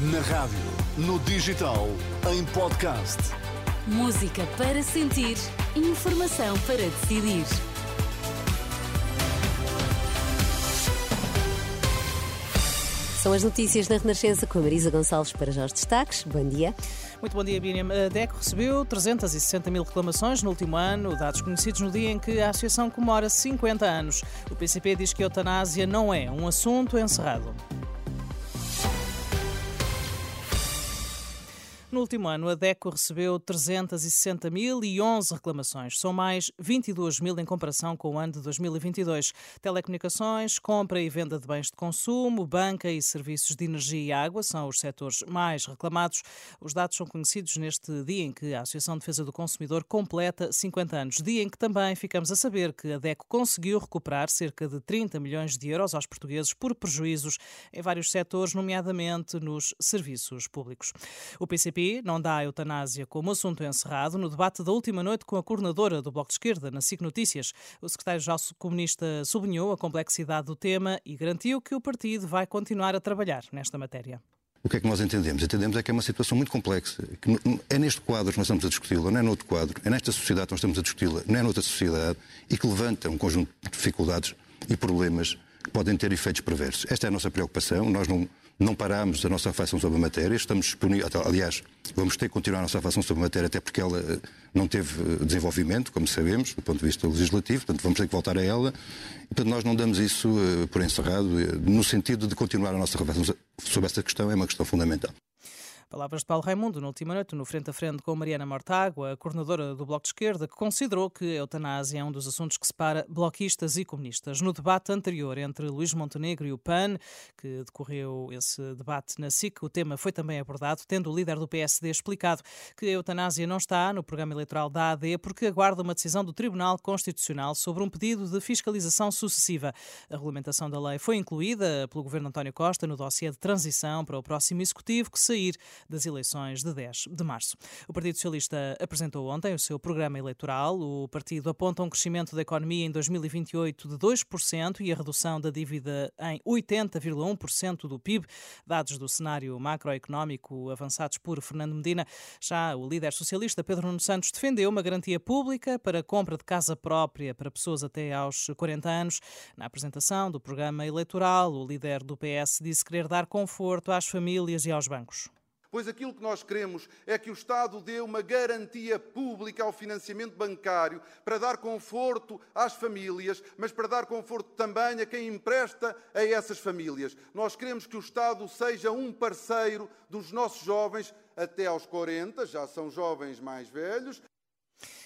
Na rádio, no digital, em podcast. Música para sentir, informação para decidir. São as notícias da Renascença com a Marisa Gonçalves para já os destaques. Bom dia. Muito bom dia, Miriam. A DECO recebeu 360 mil reclamações no último ano, dados conhecidos no dia em que a associação comemora 50 anos. O PCP diz que a eutanásia não é um assunto encerrado. No último ano, a DECO recebeu 360.011 reclamações. São mais 22 mil em comparação com o ano de 2022. Telecomunicações, compra e venda de bens de consumo, banca e serviços de energia e água são os setores mais reclamados. Os dados são conhecidos neste dia em que a Associação de Defesa do Consumidor completa 50 anos. Dia em que também ficamos a saber que a DECO conseguiu recuperar cerca de 30 milhões de euros aos portugueses por prejuízos em vários setores, nomeadamente nos serviços públicos. O PCP não dá a eutanásia como assunto encerrado no debate da última noite com a coordenadora do Bloco de Esquerda, na SIC Notícias. O secretário-geral comunista sublinhou a complexidade do tema e garantiu que o partido vai continuar a trabalhar nesta matéria. O que é que nós entendemos? Entendemos é que é uma situação muito complexa. Que é neste quadro que nós estamos a discuti-la, não é noutro quadro. É nesta sociedade que nós estamos a discuti-la, não é noutra sociedade. E que levanta um conjunto de dificuldades e problemas que podem ter efeitos perversos. Esta é a nossa preocupação. Nós não, não paramos a nossa reflexão sobre a matéria, estamos disponíveis, aliás, vamos ter que continuar a nossa reflexão sobre a matéria, até porque ela eh, não teve eh, desenvolvimento, como sabemos, do ponto de vista legislativo, portanto vamos ter que voltar a ela. E, portanto, nós não damos isso uh, por encerrado, no sentido de continuar a nossa reflexão sobre essa questão, é uma questão fundamental. Palavras de Paulo Raimundo, na última noite, no frente a frente com Mariana Mortágua, a coordenadora do Bloco de Esquerda, que considerou que a eutanásia é um dos assuntos que separa bloquistas e comunistas. No debate anterior entre Luís Montenegro e o PAN, que decorreu esse debate na SIC, o tema foi também abordado, tendo o líder do PSD explicado que a eutanásia não está no programa eleitoral da AD porque aguarda uma decisão do Tribunal Constitucional sobre um pedido de fiscalização sucessiva. A regulamentação da lei foi incluída pelo governo António Costa no dossiê de transição para o próximo executivo que sair das eleições de 10 de março. O Partido Socialista apresentou ontem o seu programa eleitoral. O partido aponta um crescimento da economia em 2028 de 2% e a redução da dívida em 80,1% do PIB, dados do cenário macroeconómico avançados por Fernando Medina. Já o líder socialista Pedro Nuno Santos defendeu uma garantia pública para a compra de casa própria para pessoas até aos 40 anos. Na apresentação do programa eleitoral, o líder do PS disse querer dar conforto às famílias e aos bancos. Pois aquilo que nós queremos é que o Estado dê uma garantia pública ao financiamento bancário para dar conforto às famílias, mas para dar conforto também a quem empresta a essas famílias. Nós queremos que o Estado seja um parceiro dos nossos jovens até aos 40, já são jovens mais velhos,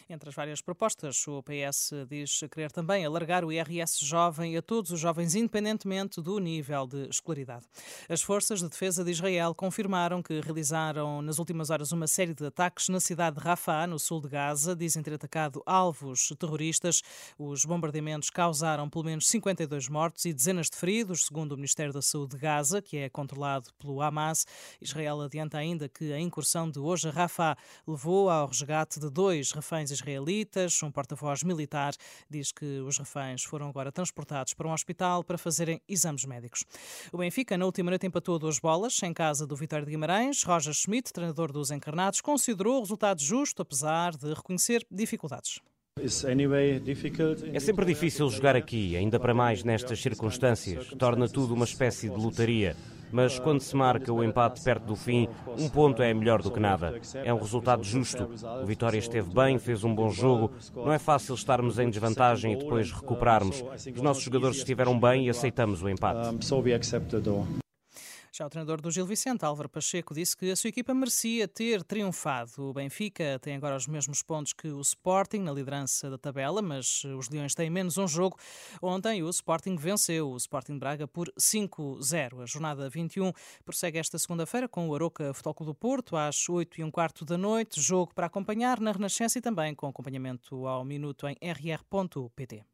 entre as várias propostas, o PS diz querer também alargar o IRS jovem a todos os jovens, independentemente do nível de escolaridade. As forças de defesa de Israel confirmaram que realizaram nas últimas horas uma série de ataques na cidade de Rafah, no sul de Gaza. Dizem ter atacado alvos terroristas. Os bombardeamentos causaram pelo menos 52 mortos e dezenas de feridos, segundo o Ministério da Saúde de Gaza, que é controlado pelo Hamas. Israel adianta ainda que a incursão de hoje a Rafah levou ao resgate de dois reféns israelitas. Um porta-voz militar diz que os reféns foram agora transportados para um hospital para fazerem exames médicos. O Benfica, na última noite, empatou duas bolas em casa do Vitória de Guimarães. Roger Schmidt, treinador dos encarnados, considerou o resultado justo, apesar de reconhecer dificuldades. É sempre difícil jogar aqui, ainda para mais nestas circunstâncias. Torna tudo uma espécie de lotaria mas quando se marca o empate perto do fim, um ponto é melhor do que nada. É um resultado justo. O Vitória esteve bem, fez um bom jogo. Não é fácil estarmos em desvantagem e depois recuperarmos. Os nossos jogadores estiveram bem e aceitamos o empate. Já o treinador do Gil Vicente, Álvaro Pacheco, disse que a sua equipa merecia ter triunfado. O Benfica tem agora os mesmos pontos que o Sporting na liderança da tabela, mas os Leões têm menos um jogo. Ontem o Sporting venceu o Sporting Braga por 5-0. A jornada 21 prossegue esta segunda-feira com o Aroca Futebol Clube do Porto às 8 e um quarto da noite. Jogo para acompanhar na Renascença e também com acompanhamento ao minuto em rr.pt.